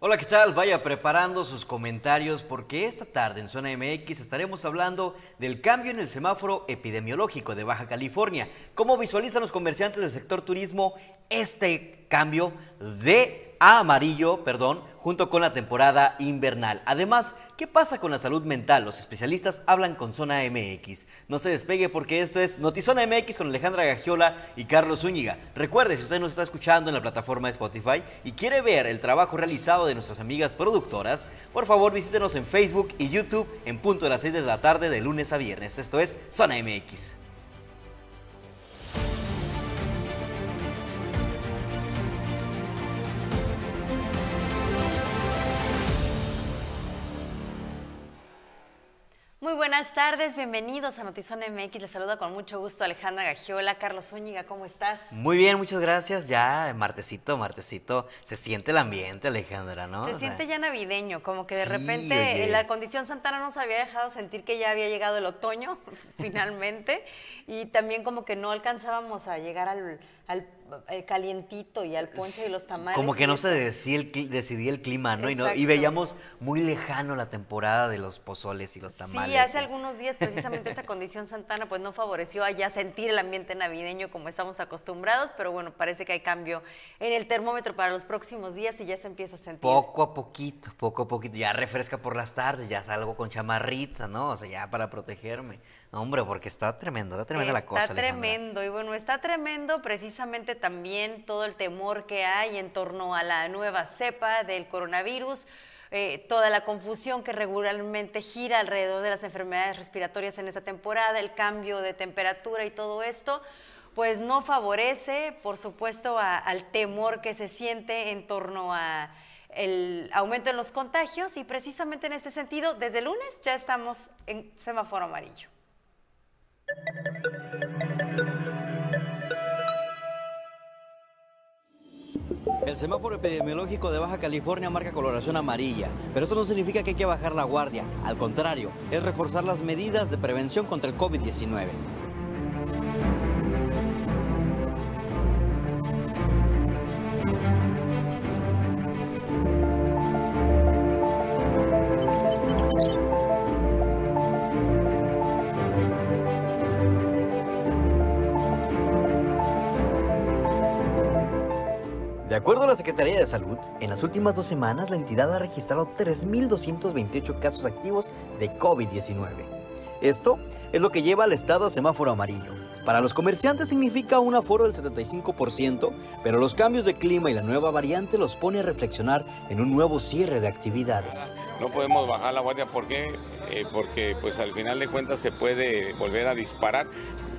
Hola, ¿qué tal? Vaya preparando sus comentarios porque esta tarde en Zona MX estaremos hablando del cambio en el semáforo epidemiológico de Baja California. ¿Cómo visualizan los comerciantes del sector turismo este cambio de a amarillo, perdón, junto con la temporada invernal. Además, ¿qué pasa con la salud mental? Los especialistas hablan con Zona MX. No se despegue porque esto es Notizona MX con Alejandra Gagiola y Carlos Zúñiga. Recuerde, si usted nos está escuchando en la plataforma de Spotify y quiere ver el trabajo realizado de nuestras amigas productoras, por favor visítenos en Facebook y YouTube en punto de las 6 de la tarde de lunes a viernes. Esto es Zona MX. Muy buenas tardes, bienvenidos a Notizón MX. Les saluda con mucho gusto Alejandra Gagiola. Carlos Zúñiga, ¿cómo estás? Muy bien, muchas gracias. Ya, martesito, martesito, se siente el ambiente, Alejandra, ¿no? Se siente ya navideño, como que de repente la condición Santana nos había dejado sentir que ya había llegado el otoño, finalmente, y también como que no alcanzábamos a llegar al al eh, calientito y al ponche de los tamales. Como que no se decidía el, decidía el clima, ¿no? Y, ¿no? y, veíamos muy lejano la temporada de los pozoles y los tamales. Sí, hace algunos días precisamente esta condición santana pues no favoreció allá sentir el ambiente navideño como estamos acostumbrados, pero bueno, parece que hay cambio en el termómetro para los próximos días y ya se empieza a sentir. Poco a poquito, poco a poquito, ya refresca por las tardes, ya salgo con chamarrita, ¿no? O sea, ya para protegerme. Hombre, porque está tremendo, está tremenda la cosa. Está tremendo, y bueno, está tremendo precisamente también todo el temor que hay en torno a la nueva cepa del coronavirus. Eh, toda la confusión que regularmente gira alrededor de las enfermedades respiratorias en esta temporada, el cambio de temperatura y todo esto, pues no favorece, por supuesto, al temor que se siente en torno a el aumento en los contagios y precisamente en este sentido, desde el lunes ya estamos en semáforo amarillo. El semáforo epidemiológico de Baja California marca coloración amarilla, pero eso no significa que hay que bajar la guardia. Al contrario, es reforzar las medidas de prevención contra el COVID-19. De acuerdo a la Secretaría de Salud, en las últimas dos semanas la entidad ha registrado 3.228 casos activos de COVID-19. Esto es lo que lleva al estado a semáforo amarillo. Para los comerciantes significa un aforo del 75%, pero los cambios de clima y la nueva variante los pone a reflexionar en un nuevo cierre de actividades. No podemos bajar la guardia, ¿por qué? Eh, porque pues al final de cuentas se puede volver a disparar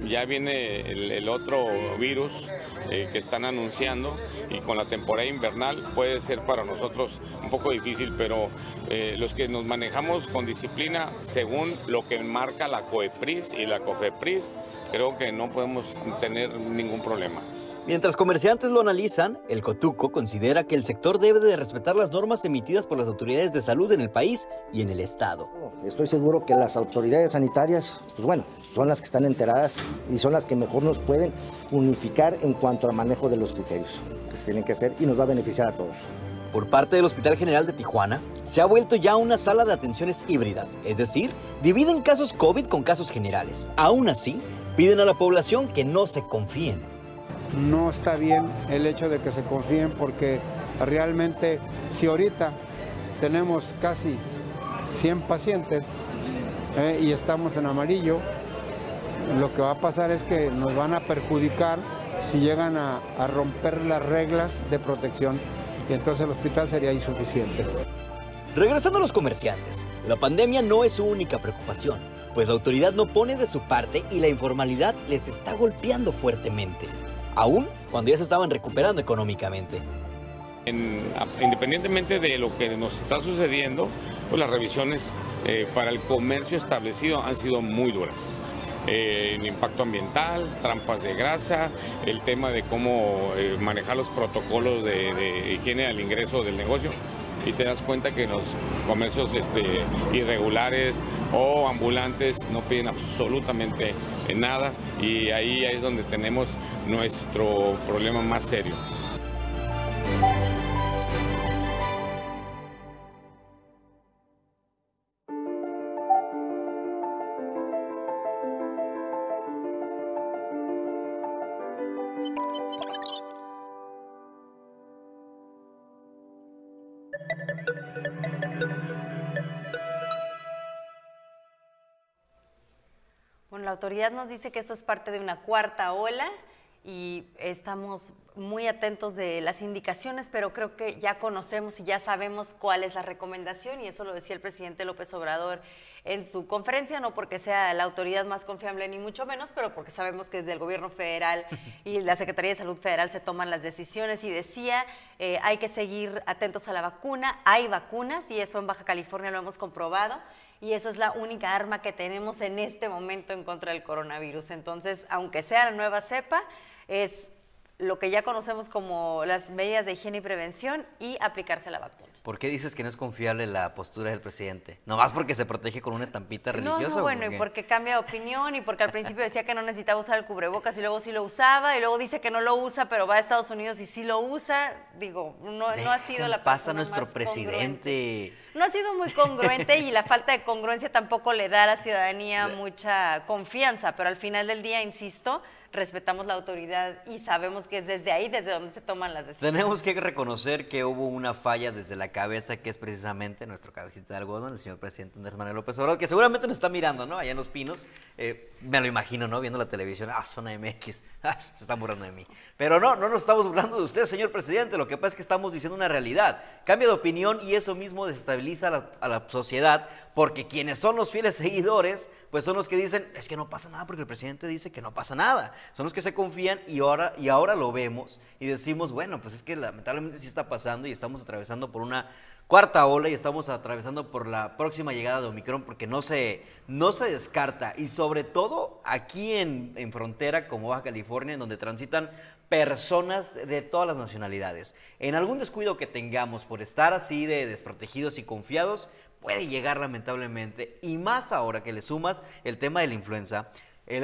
ya viene el, otro virus eh, que están anunciando y con la temporada invernal puede ser para nosotros un poco difícil, pero eh, los que nos manejamos con disciplina según lo que marca la COEPRIS y la COFEPRIS, creo que no podemos tener ningún problema. Mientras comerciantes lo analizan, el Cotuco considera que el sector debe de respetar las normas emitidas por las autoridades de salud en el país y en el estado. Estoy seguro que las autoridades sanitarias, pues bueno, son las que están enteradas y son las que mejor nos pueden unificar en cuanto al manejo de los criterios que se tienen que hacer y nos va a beneficiar a todos. Por parte del Hospital General de Tijuana, se ha vuelto ya una sala de atenciones híbridas, es decir, dividen casos COVID con casos generales. Aún así, piden a la población que no se confíen no está bien el hecho de que se confíen porque realmente si ahorita tenemos casi 100 pacientes eh, y estamos en amarillo, lo que va a pasar es que nos van a perjudicar si llegan a, a romper las reglas de protección y entonces el hospital sería insuficiente. Regresando a los comerciantes, la pandemia no es su única preocupación, pues la autoridad no pone de su parte y la informalidad les está golpeando fuertemente aún cuando ya se estaban recuperando económicamente. independientemente de lo que nos está sucediendo, pues las revisiones eh, para el comercio establecido han sido muy duras. Eh, el impacto ambiental, trampas de grasa, el tema de cómo eh, manejar los protocolos de, higiene al ingreso del negocio y te das cuenta que los comercios este, irregulares o ambulantes no piden absolutamente nada y ahí es donde tenemos nuestro problema más serio. Bueno, la autoridad nos dice que esto es parte de una cuarta ola y estamos muy atentos de las indicaciones, pero creo que ya conocemos y ya sabemos cuál es la recomendación y eso lo decía el presidente López Obrador en su conferencia, no porque sea la autoridad más confiable ni mucho menos, pero porque sabemos que desde el gobierno federal y la Secretaría de Salud Federal se toman las decisiones y decía, eh, hay que seguir atentos a la vacuna, hay vacunas y eso en Baja California lo hemos comprobado y eso es la única arma que tenemos en este momento en contra del coronavirus. Entonces, aunque sea la nueva cepa, es lo que ya conocemos como las medidas de higiene y prevención y aplicarse la vacuna. ¿Por qué dices que no es confiable la postura del presidente? ¿Nomás porque se protege con una estampita religiosa? No, no bueno, por y porque cambia de opinión y porque al principio decía que no necesitaba usar el cubrebocas y luego sí lo usaba y luego dice que no lo usa, pero va a Estados Unidos y sí lo usa. Digo, no, no ha sido la pasa nuestro presidente. No ha sido muy congruente y la falta de congruencia tampoco le da a la ciudadanía mucha confianza, pero al final del día, insisto, respetamos la autoridad y sabemos que es desde ahí desde donde se toman las decisiones. Tenemos que reconocer que hubo una falla desde la cabeza, que es precisamente nuestro cabecita de algodón, el señor presidente Andrés Manuel López Obrador, que seguramente nos está mirando, ¿no? Allá en Los Pinos. Eh, me lo imagino, ¿no? Viendo la televisión. Ah, zona MX. Ah, se están burlando de mí. Pero no, no nos estamos burlando de usted, señor presidente. Lo que pasa es que estamos diciendo una realidad. Cambia de opinión y eso mismo desestabiliza a la, a la sociedad, porque quienes son los fieles seguidores, pues son los que dicen, es que no pasa nada porque el presidente dice que no pasa nada son los que se confían y ahora, y ahora lo vemos y decimos, bueno, pues es que lamentablemente sí está pasando y estamos atravesando por una cuarta ola y estamos atravesando por la próxima llegada de Omicron porque no se, no se descarta y sobre todo aquí en, en frontera como Baja California en donde transitan personas de todas las nacionalidades. En algún descuido que tengamos por estar así de desprotegidos y confiados, puede llegar lamentablemente y más ahora que le sumas el tema de la influenza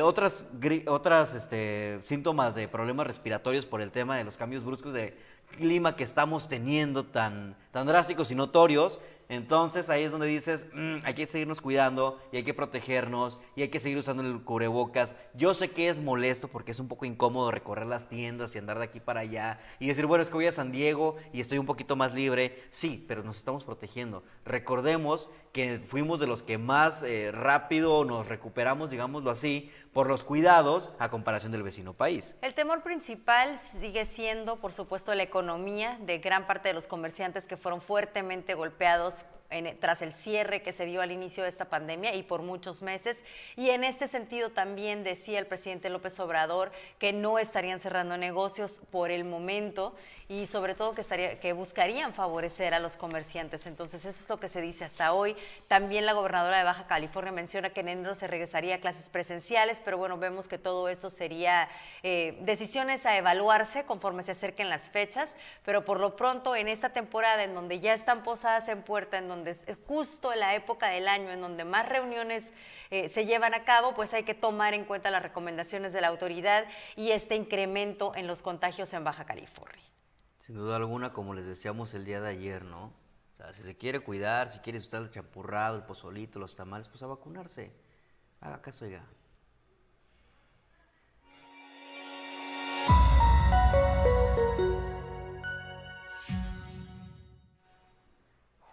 otras otras este, síntomas de problemas respiratorios por el tema de los cambios bruscos de clima que estamos teniendo tan, tan drásticos y notorios, entonces ahí es donde dices, mm, hay que seguirnos cuidando y hay que protegernos y hay que seguir usando el cubrebocas. Yo sé que es molesto porque es un poco incómodo recorrer las tiendas y andar de aquí para allá y decir, bueno, es que voy a San Diego y estoy un poquito más libre. Sí, pero nos estamos protegiendo. Recordemos que fuimos de los que más eh, rápido nos recuperamos, digámoslo así, por los cuidados a comparación del vecino país. El temor principal sigue siendo, por supuesto, la economía de gran parte de los comerciantes que fueron fuertemente golpeados ます。Tras el cierre que se dio al inicio de esta pandemia y por muchos meses. Y en este sentido también decía el presidente López Obrador que no estarían cerrando negocios por el momento y sobre todo que, estaría, que buscarían favorecer a los comerciantes. Entonces eso es lo que se dice hasta hoy. También la gobernadora de Baja California menciona que en enero se regresaría a clases presenciales, pero bueno, vemos que todo esto sería eh, decisiones a evaluarse conforme se acerquen las fechas, pero por lo pronto en esta temporada en donde ya están posadas en puerta, en donde es justo la época del año en donde más reuniones eh, se llevan a cabo, pues hay que tomar en cuenta las recomendaciones de la autoridad y este incremento en los contagios en Baja California. Sin duda alguna, como les decíamos el día de ayer, ¿no? O sea, si se quiere cuidar, si quiere usar el champurrado, el pozolito, los tamales, pues a vacunarse. Haga caso, ya.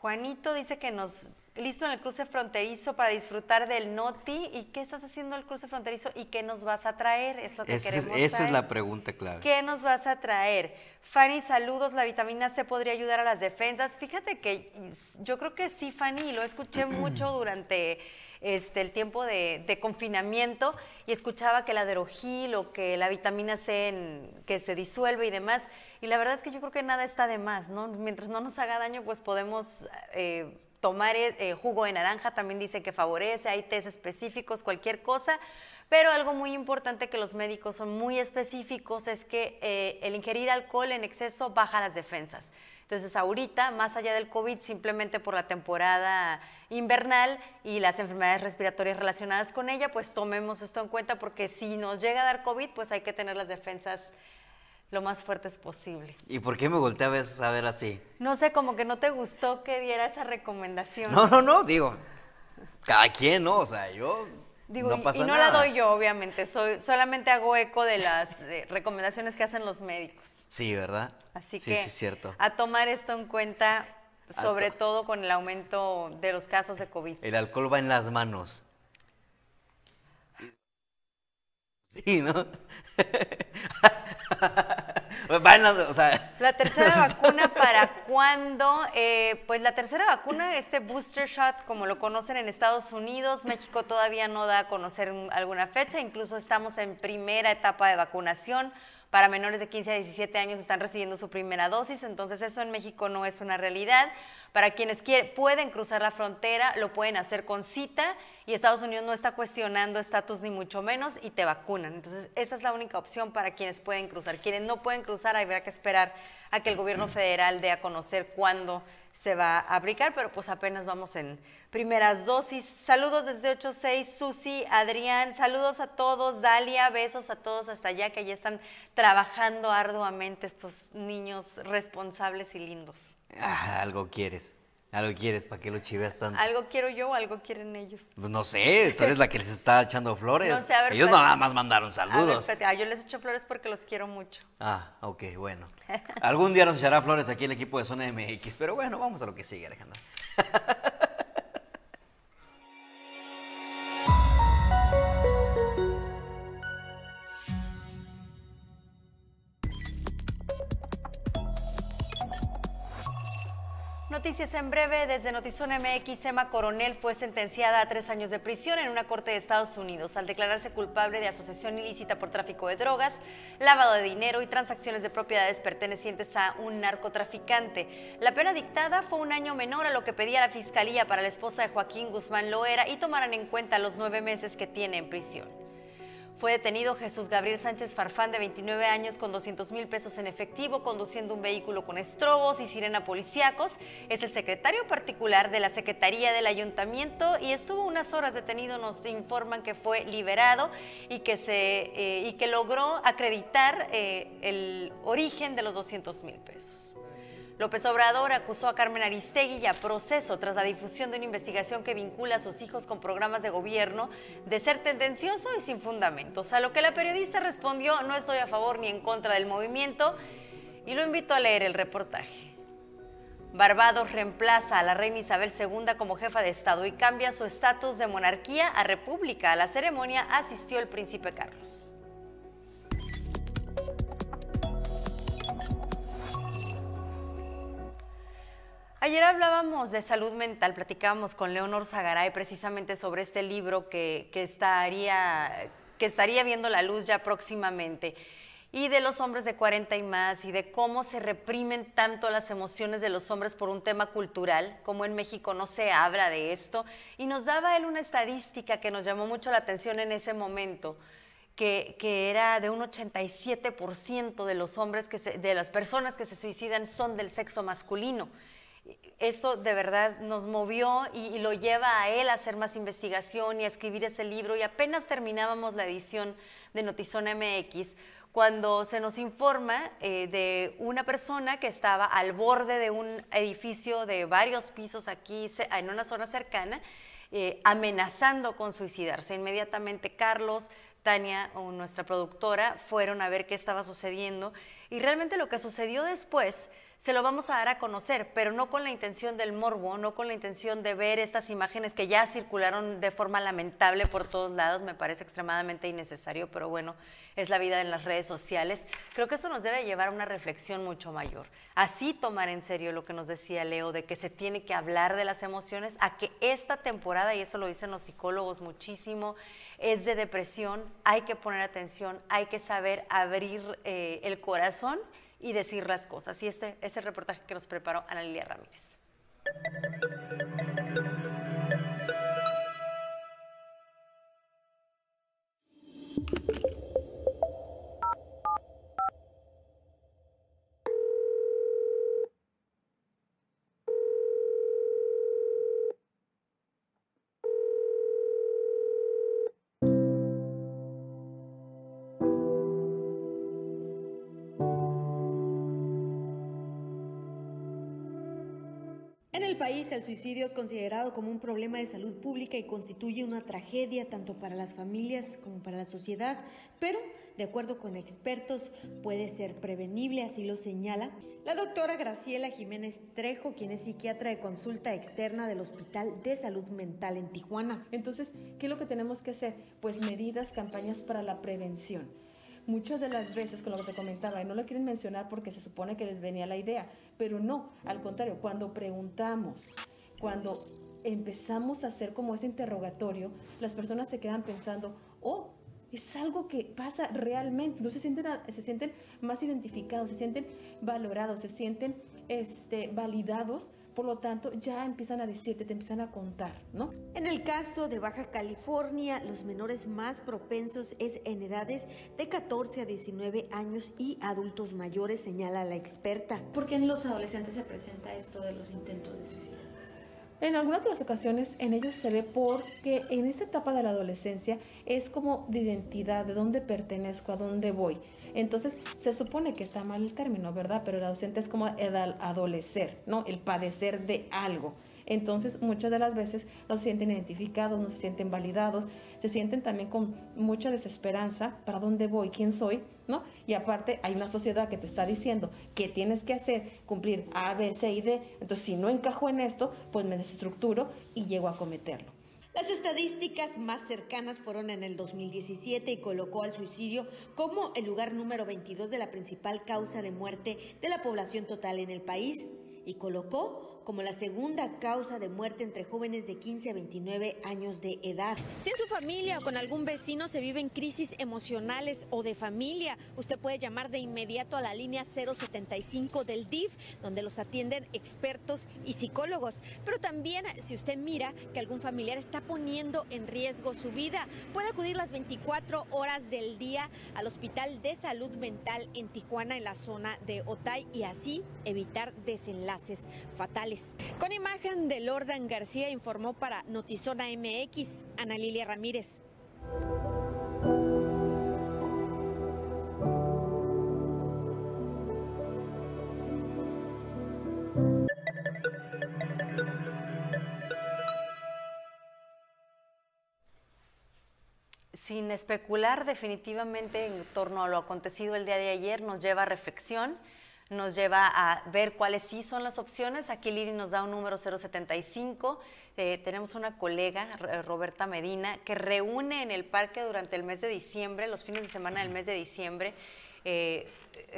Juanito dice que nos listo en el cruce fronterizo para disfrutar del Noti. ¿Y qué estás haciendo en el cruce fronterizo y qué nos vas a traer? Es lo que queremos Esa es la pregunta clave. ¿Qué nos vas a traer? Fanny, saludos. La vitamina C podría ayudar a las defensas. Fíjate que yo creo que sí, Fanny, lo escuché mucho durante este, el tiempo de, confinamiento y escuchaba que la derogil o que la vitamina C que se disuelve y demás. Y la verdad es que yo creo que nada está de más, ¿no? Mientras no nos haga daño, pues podemos eh, tomar eh, jugo de naranja, también dice que favorece, hay test específicos, cualquier cosa. Pero algo muy importante que los médicos son muy específicos es que eh, el ingerir alcohol en exceso baja las defensas. Entonces, ahorita, más allá del COVID, simplemente por la temporada invernal y las enfermedades respiratorias relacionadas con ella, pues tomemos esto en cuenta porque si nos llega a dar COVID, pues hay que tener las defensas lo más fuertes posible. ¿Y por qué me volteé a ver así? No sé, como que no te gustó que diera esa recomendación. No, no, no, digo, cada quien, ¿no? O sea, yo Digo, no y, no la doy yo, obviamente, soy, solamente hago eco de las recomendaciones que hacen los médicos. Sí, ¿verdad? Así sí, que sí, cierto. a tomar esto en cuenta sobre todo con el aumento de los casos de COVID. El alcohol va en las manos. Sí, ¿no? va en las, o sea... La tercera vacuna para cuándo? Eh, pues la tercera vacuna, este booster shot, como lo conocen en Estados Unidos, México todavía no da a conocer alguna fecha, incluso estamos en primera etapa de vacunación para menores de 15 a 17 años están recibiendo su primera dosis, entonces eso en México no es una realidad. Para quienes pueden cruzar la frontera, lo pueden hacer con cita y Estados Unidos no está cuestionando estatus ni mucho menos y te vacunan. Entonces esa es la única opción para quienes pueden cruzar. Quienes no pueden cruzar, habrá que esperar a que el gobierno federal dé a conocer cuándo se va a aplicar, pero pues apenas vamos en primeras dosis. Saludos desde 86, Susi, Adrián, saludos a todos, Dalia, besos a todos hasta allá que ya están trabajando arduamente estos niños responsables y lindos. Ah, algo quieres. Algo quieres, ¿para qué lo chiveas tanto? Algo quiero yo o algo quieren ellos. Pues no sé, tú eres la que les está echando flores. No sé, a ver, ellos nada más mandaron saludos. ah, yo les echo flores porque los quiero mucho. Ah, ok, bueno. Algún día nos echará flores aquí el equipo de Zona MX, pero bueno, vamos a lo que sigue, Alejandro. Noticias en breve desde Notizón MX. Emma Coronel fue sentenciada a tres años de prisión en una corte de Estados Unidos al declararse culpable de asociación ilícita por tráfico de drogas, lavado de dinero y transacciones de propiedades pertenecientes a un narcotraficante. La pena dictada fue un año menor a lo que pedía la fiscalía para la esposa de Joaquín Guzmán Loera y tomaran en cuenta los nueve meses que tiene en prisión. Fue detenido Jesús Gabriel Sánchez Farfán, de 29 años, con 200 mil pesos en efectivo, conduciendo un vehículo con estrobos y sirena policíacos. Es el secretario particular de la Secretaría del Ayuntamiento y estuvo unas horas detenido. Nos informan que fue liberado y que, se, eh, y que logró acreditar eh, el origen de los 200 mil pesos. López Obrador acusó a Carmen Aristegui y a proceso tras la difusión de una investigación que vincula a sus hijos con programas de gobierno de ser tendencioso y sin fundamentos. A lo que la periodista respondió, no estoy a favor ni en contra del movimiento y lo invito a leer el reportaje. Barbados reemplaza a la reina Isabel II como jefa de Estado y cambia su estatus de monarquía a república. A la ceremonia asistió el príncipe Carlos. Ayer hablábamos de salud mental, platicábamos con Leonor Zagaray precisamente sobre este libro que, estaría, viendo la luz ya próximamente y de los hombres de 40 y más y de cómo se reprimen tanto las emociones de los hombres por un tema cultural, como en México no se habla de esto. Y nos daba él una estadística que nos llamó mucho la atención en ese momento, que, era de un 87% de los hombres, que de las personas que se suicidan son del sexo masculino eso de verdad nos movió y, lo lleva a él a hacer más investigación y a escribir este libro. Y apenas terminábamos la edición de Notizón MX cuando se nos informa eh, de una persona que estaba al borde de un edificio de varios pisos aquí en una zona cercana, eh, amenazando con suicidarse. Inmediatamente Carlos, Tania o nuestra productora fueron a ver qué estaba sucediendo y realmente lo que sucedió después se lo vamos a dar a conocer, pero no con la intención del morbo, no con la intención de ver estas imágenes que ya circularon de forma lamentable por todos lados, me parece extremadamente innecesario, pero bueno, es la vida en las redes sociales. Creo que eso nos debe llevar a una reflexión mucho mayor. Así tomar en serio lo que nos decía Leo, de que se tiene que hablar de las emociones, a que esta temporada, y eso lo dicen los psicólogos muchísimo, es de depresión, hay que poner atención, hay que saber abrir eh, el corazón y decir las cosas. Y este es el reportaje que nos preparó Ana Lilia Ramírez. País, el suicidio es considerado como un problema de salud pública y constituye una tragedia tanto para las familias como para la sociedad, pero, de acuerdo con expertos, puede ser prevenible, así lo señala la doctora Graciela Jiménez Trejo, quien es psiquiatra de consulta externa del Hospital de Salud Mental en Tijuana. Entonces, ¿qué es lo que tenemos que hacer? Pues medidas, campañas para la prevención muchas de las veces, con lo que te comentaba, y no lo quieren mencionar porque se supone que les venía la idea, pero no, al contrario, cuando preguntamos, cuando empezamos a hacer como ese interrogatorio, las personas se quedan pensando, oh, es algo que pasa realmente, no se sienten, se sienten más identificados, se sienten valorados, se sienten este, validados por lo tanto, ya empiezan a decirte, te empiezan a contar, ¿no? En el caso de Baja California, los menores más propensos es en edades de 14 a 19 años y adultos mayores, señala la experta. ¿Por qué en los adolescentes se presenta esto de los intentos de suicidio? En algunas de las ocasiones en ellos se ve porque en esta etapa de la adolescencia es como de identidad, de dónde pertenezco, a dónde voy. Entonces se supone que está mal el término, ¿verdad? Pero el adolescente es como el adolecer, ¿no? El padecer de algo. Entonces, muchas de las veces no se sienten identificados, no se sienten validados, se sienten también con mucha desesperanza, ¿para dónde voy? ¿Quién soy? ¿No? Y aparte hay una sociedad que te está diciendo que tienes que hacer, cumplir A, B, C y D. Entonces, si no encajo en esto, pues me desestructuro y llego a cometerlo. Las estadísticas más cercanas fueron en el 2017 y colocó al suicidio como el lugar número 22 de la principal causa de muerte de la población total en el país y colocó como la segunda causa de muerte entre jóvenes de 15 a 29 años de edad. Si en su familia o con algún vecino se viven crisis emocionales o de familia, usted puede llamar de inmediato a la línea 075 del DIF, donde los atienden expertos y psicólogos. Pero también si usted mira que algún familiar está poniendo en riesgo su vida, puede acudir las 24 horas del día al Hospital de Salud Mental en Tijuana, en la zona de Otay, y así evitar desenlaces fatales. Con imagen de Lordan García informó para Notizona MX, Ana Lilia Ramírez. Sin especular definitivamente en torno a lo acontecido el día de ayer, nos lleva a reflexión nos lleva a ver cuáles sí son las opciones. Aquí Lili nos da un número 075. Eh, tenemos una colega, Roberta Medina, que reúne en el parque durante el mes de diciembre, los fines de semana del mes de diciembre, eh,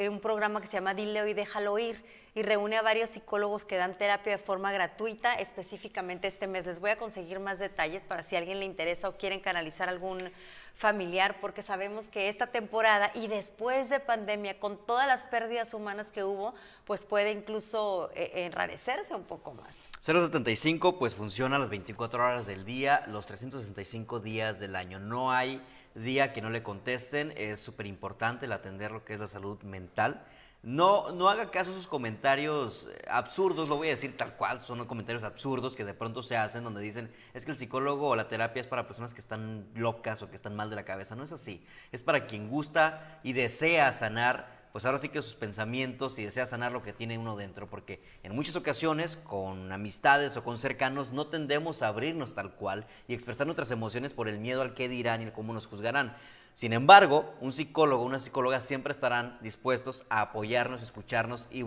un programa que se llama Dile hoy, déjalo ir y reúne a varios psicólogos que dan terapia de forma gratuita, específicamente este mes. Les voy a conseguir más detalles para si a alguien le interesa o quieren canalizar algún familiar, porque sabemos que esta temporada y después de pandemia, con todas las pérdidas humanas que hubo, pues puede incluso eh, enrarecerse un poco más. 075 pues funciona las 24 horas del día, los 365 días del año. No hay día que no le contesten, es súper importante el atender lo que es la salud mental. No, no haga caso a sus comentarios eh, absurdos, lo voy a decir tal cual, son comentarios absurdos que de pronto se hacen donde dicen es que el psicólogo o la terapia es para personas que están locas o que están mal de la cabeza. No es así, es para quien gusta y desea sanar pues ahora sí que sus pensamientos y desea sanar lo que tiene uno dentro, porque en muchas ocasiones con amistades o con cercanos no tendemos a abrirnos tal cual y expresar nuestras emociones por el miedo al qué dirán y cómo nos juzgarán. Sin embargo, un psicólogo, una psicóloga siempre estarán dispuestos a apoyarnos, escucharnos y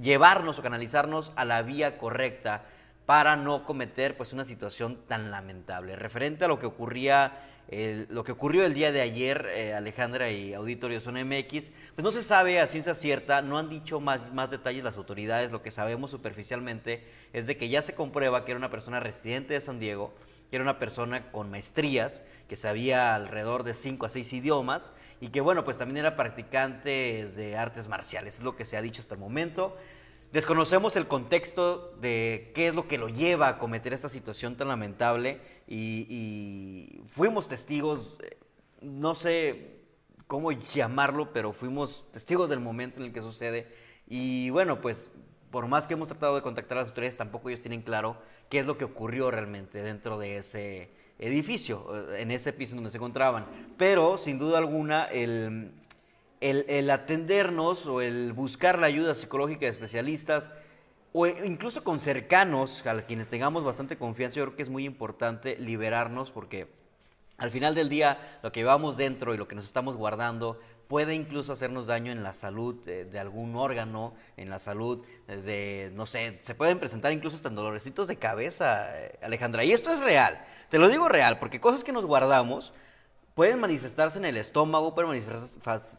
llevarnos o canalizarnos a la vía correcta para no cometer pues una situación tan lamentable. Referente a lo que ocurría lo que ocurrió el día de ayer, eh, Alejandra y Auditorio Zona MX, pues no se sabe a ciencia cierta, no han dicho más, más detalles las autoridades, lo que sabemos superficialmente es de que ya se comprueba que era una persona residente de San Diego, que era una persona con maestrías, que sabía alrededor de 5 a 6 idiomas y que bueno, pues también era practicante de artes marciales, es lo que se ha dicho hasta el momento. Desconocemos el contexto de qué es lo que lo lleva a cometer esta situación tan lamentable y, fuimos testigos, eh, no sé cómo llamarlo, pero fuimos testigos del momento en el que sucede y bueno, pues por más que hemos tratado de contactar a las autoridades, tampoco ellos tienen claro qué es lo que ocurrió realmente dentro de ese edificio, eh, en ese piso donde se encontraban. Pero sin duda alguna el, el, atendernos o el buscar la ayuda psicológica de especialistas, o incluso con cercanos, a quienes tengamos bastante confianza, yo creo que es muy importante liberarnos porque al final del día lo que llevamos dentro y lo que nos estamos guardando puede incluso hacernos daño en la salud de, algún órgano, en la salud de, no sé, se pueden presentar incluso hasta dolorecitos de cabeza, eh, Alejandra. Y esto es real, te lo digo real, porque cosas que nos guardamos pueden manifestarse en el estómago, pueden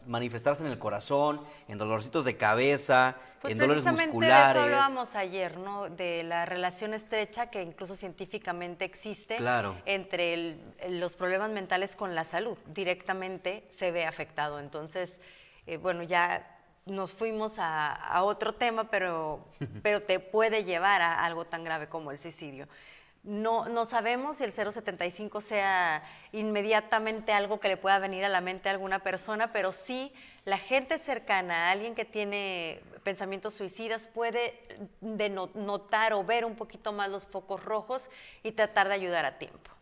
manifestarse en el corazón, en dolorcitos de cabeza, pues en dolores musculares. De eso hablábamos ayer, ¿no? De la relación estrecha que incluso científicamente existe entre los problemas mentales con la salud. Directamente se ve afectado. Entonces, eh, bueno, ya nos fuimos a, otro tema, pero, pero te puede llevar a algo tan grave como el suicidio. No, no sabemos si el 075 sea inmediatamente algo que le pueda venir a la mente a alguna persona, pero sí la gente cercana alguien que tiene pensamientos suicidas puede notar o ver un poquito más los focos rojos y tratar de ayudar a tiempo.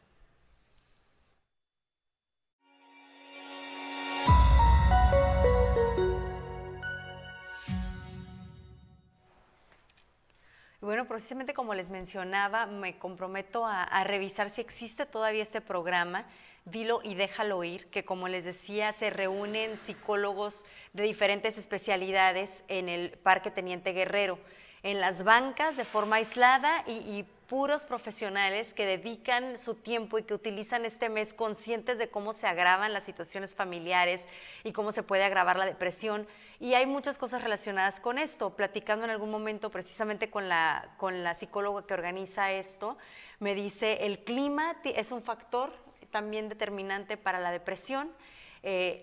Bueno, precisamente como les mencionaba, me comprometo a, revisar si existe todavía este programa, Dilo y déjalo ir, que como les decía, se reúnen psicólogos de diferentes especialidades en el Parque Teniente Guerrero, en las bancas de forma aislada y puros profesionales que dedican su tiempo y que utilizan este mes conscientes de cómo se agravan las situaciones familiares y cómo se puede agravar la depresión. Y hay muchas cosas relacionadas con esto. Platicando en algún momento precisamente con la, con la psicóloga que organiza esto, me dice, el clima es un factor también determinante para la depresión. Eh,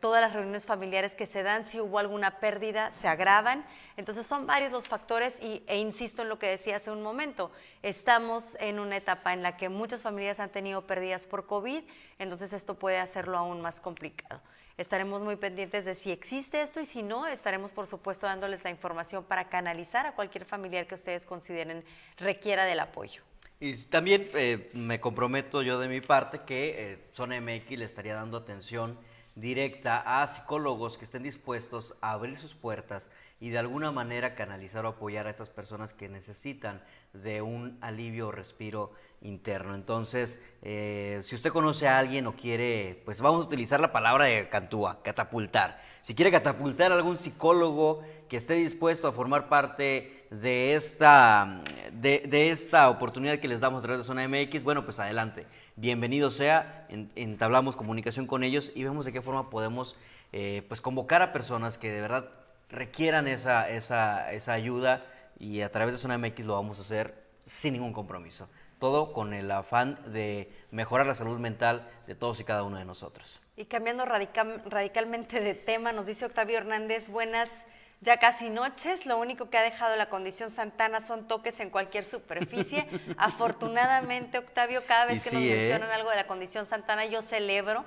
todas las reuniones familiares que se dan, si hubo alguna pérdida, se agravan. Entonces son varios los factores y, e insisto en lo que decía hace un momento, estamos en una etapa en la que muchas familias han tenido pérdidas por COVID, entonces esto puede hacerlo aún más complicado. Estaremos muy pendientes de si existe esto y si no, estaremos por supuesto dándoles la información para canalizar a cualquier familiar que ustedes consideren requiera del apoyo. Y también eh, me comprometo yo de mi parte que eh, Zona MX le estaría dando atención directa a psicólogos que estén dispuestos a abrir sus puertas y de alguna manera canalizar o apoyar a estas personas que necesitan de un alivio o respiro interno. Entonces, eh, si usted conoce a alguien o quiere, pues vamos a utilizar la palabra de Cantúa, catapultar. Si quiere catapultar a algún psicólogo que esté dispuesto a formar parte de esta, de, esta oportunidad que les damos de de Zona MX, bueno, pues adelante. Bienvenido sea, entablamos comunicación con ellos y vemos de qué forma podemos eh, pues convocar a personas que de verdad requieran esa, esa, esa ayuda y a través de Zona MX lo vamos a hacer sin ningún compromiso. Todo con el afán de mejorar la salud mental de todos y cada uno de nosotros. Y cambiando radicalmente de tema, nos dice Octavio Hernández, buenas ya casi noches, lo único que ha dejado la condición Santana son toques en cualquier superficie. Afortunadamente, Octavio, cada vez que nos ¿eh? mencionan algo de la condición Santana, yo celebro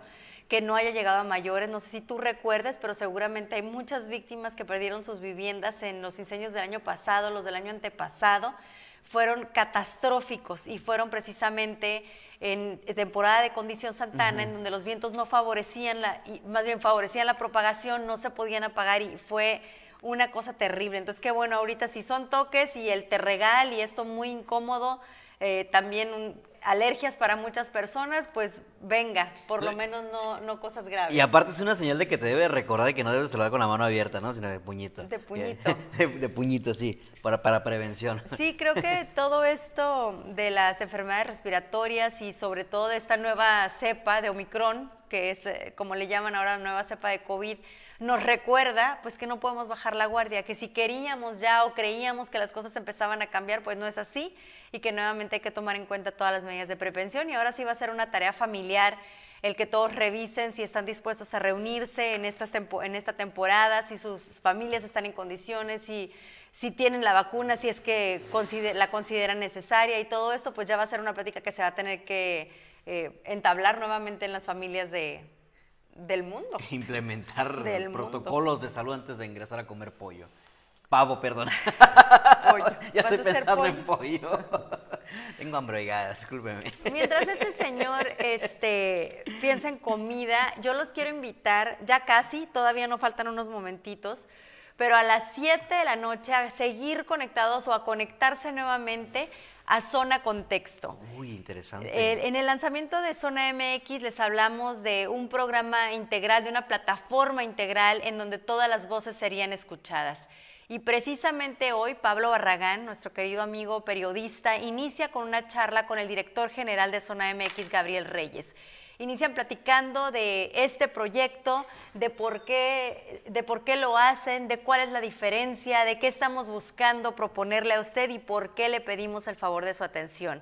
que no haya llegado a mayores. No sé si tú recuerdes, pero seguramente hay muchas víctimas que perdieron sus viviendas en los incendios del año pasado, los del año antepasado. Fueron catastróficos y fueron precisamente en temporada de condición Santana, en donde los vientos no favorecían la, y más bien favorecían la propagación, no se podían apagar y fue una cosa terrible. Entonces, qué bueno, ahorita si son toques y el terregal y esto muy incómodo, eh, también alergias para muchas personas, pues venga, por lo menos no, no cosas graves. Y aparte es una señal de que te debe recordar de que no debes saludar con la mano abierta, ¿no? Sino de puñito. De puñito. De, puñito, sí, para, para prevención. Sí, creo que todo esto de las enfermedades respiratorias y sobre todo de esta nueva cepa de Omicron, que es eh, como le llaman ahora la nueva cepa de COVID, nos recuerda pues que no podemos bajar la guardia, que si queríamos ya o creíamos que las cosas empezaban a cambiar, pues no es así y que nuevamente hay que tomar en cuenta todas las medidas de prevención. Y ahora sí va a ser una tarea familiar el que todos revisen si están dispuestos a reunirse en, estas en esta temporada, si sus familias están en condiciones, si, si tienen la vacuna, si es que la consideran necesaria y todo esto, pues ya va a ser una plática que se va a tener que eh, entablar nuevamente en las familias de, del mundo. Implementar protocolos de salud antes de ingresar a comer pollo. Pavo, perdón. ya estoy pensando en pollo. Tengo hambre, ya, discúlpeme. Mientras este señor este, piensa en comida, yo los quiero invitar, ya casi, todavía no faltan unos momentitos, pero a las 7 de la noche a seguir conectados o a conectarse nuevamente a Zona Contexto. Muy interesante. Eh, en el lanzamiento de Zona MX les hablamos de un programa integral, de una plataforma integral en donde todas las voces serían escuchadas. Y precisamente hoy Pablo Barragán, nuestro querido amigo periodista, inicia con una charla con el director general de Zona MX, Gabriel Reyes inician platicando de este proyecto, de por qué, de por qué lo hacen, de cuál es la diferencia, de qué estamos buscando proponerle a usted y por qué le pedimos el favor de su atención.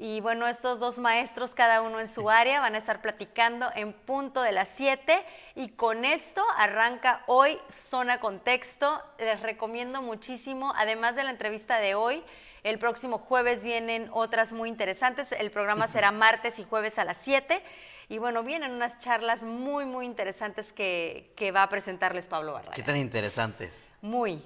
Y bueno, estos dos maestros, cada uno en su área, van a estar platicando en punto de las 7 y con esto arranca hoy Zona Contexto. Les recomiendo muchísimo, además de la entrevista de hoy, el próximo jueves vienen otras muy interesantes. El programa será martes y jueves a las 7. Y bueno, vienen unas charlas muy, muy interesantes que, va a presentarles Pablo Barraga. ¿Qué tan interesantes? Muy.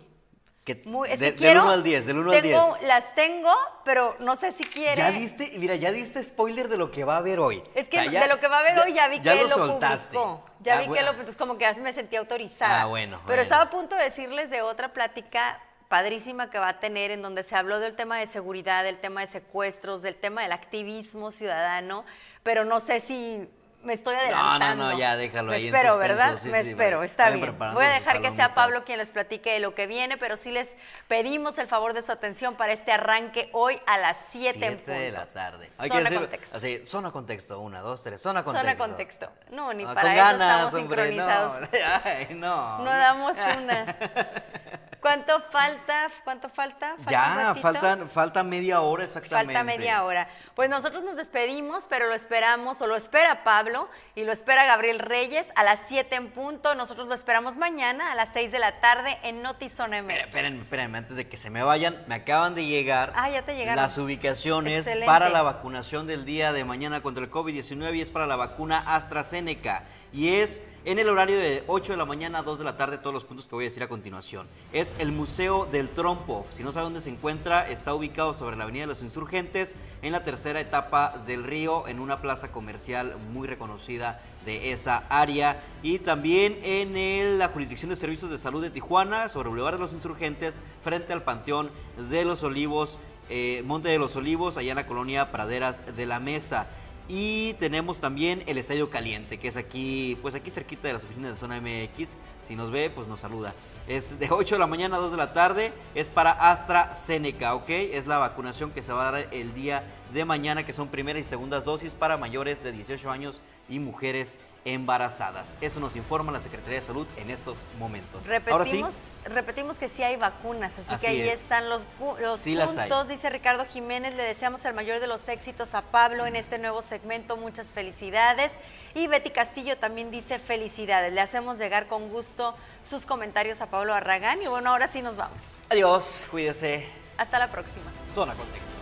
muy es que del 1 al 10, del 1 al 10. Las tengo, pero no sé si quiere. Ya diste, mira, ya diste spoiler de lo que va a haber hoy. Es que de lo que va a haber hoy ya vi que lo, lo soltaste. publicó. Ya ah, vi que lo, entonces como que me sentí autorizada. Ah, bueno. Pero estaba a punto de decirles de otra plática padrísima que va a tener en donde se habló del tema de seguridad, del tema de secuestros, del tema del activismo ciudadano, pero no sé si me estoy adelantando. No, no, no, ya déjalo me ahí. espero, ¿verdad? me espero, está bien. Voy a dejar que sea Pablo quien les platique de lo que viene, pero sí les pedimos el favor de su atención para este arranque hoy a las 7 en punto. de la tarde. Hay zona que contexto. Así, zona contexto, una, dos, tres, zona contexto. Zona contexto. No, ni para eso estamos sincronizados. No. Ay, no. No damos una. ¿Cuánto falta? ¿Cuánto falta? ya, faltan, falta media hora exactamente. Falta media hora. Pues nosotros nos despedimos, pero lo esperamos, o lo espera Pablo, y lo espera Gabriel Reyes a las 7 en punto. Nosotros lo esperamos mañana a las 6 de la tarde en Notizona M. Espérenme, espérenme, antes de que se me vayan, me acaban de llegar ah, ya te llegaron. las ubicaciones para la vacunación del día de mañana contra el COVID-19 y es para la vacuna AstraZeneca. Y es en el horario de 8 de la mañana a 2 de la tarde, todos los puntos que voy a decir a continuación. Es el Museo del Trompo. Si no sabe dónde se encuentra, está ubicado sobre la Avenida de los Insurgentes, en la tercera etapa del río, en una plaza comercial muy reconocida de esa área. Y también en la Jurisdicción de Servicios de Salud de Tijuana, sobre el Boulevard de los Insurgentes, frente al Panteón de los Olivos, eh, Monte de los Olivos, allá en la colonia Praderas de la Mesa. Y tenemos también el Estadio Caliente, que es aquí, pues aquí cerquita de las oficinas de Zona MX. Si nos ve, pues nos saluda. Es de 8 de la mañana a 2 de la tarde. Es para AstraZeneca, ¿ok? Es la vacunación que se va a dar el día de mañana, que son primeras y segundas dosis para mayores de 18 años y mujeres embarazadas. Eso nos informa la Secretaría de Salud en estos momentos. Repetimos, repetimos que sí hay vacunas, así, que ahí están los, los puntos. Dice Ricardo Jiménez, le deseamos el mayor de los éxitos a Pablo en este nuevo segmento. Muchas felicidades. Y Betty Castillo también dice felicidades. Le hacemos llegar con gusto sus comentarios a Pablo Arragán. Y bueno, ahora sí nos vamos. Adiós, cuídese. Hasta la próxima. Zona Contexto.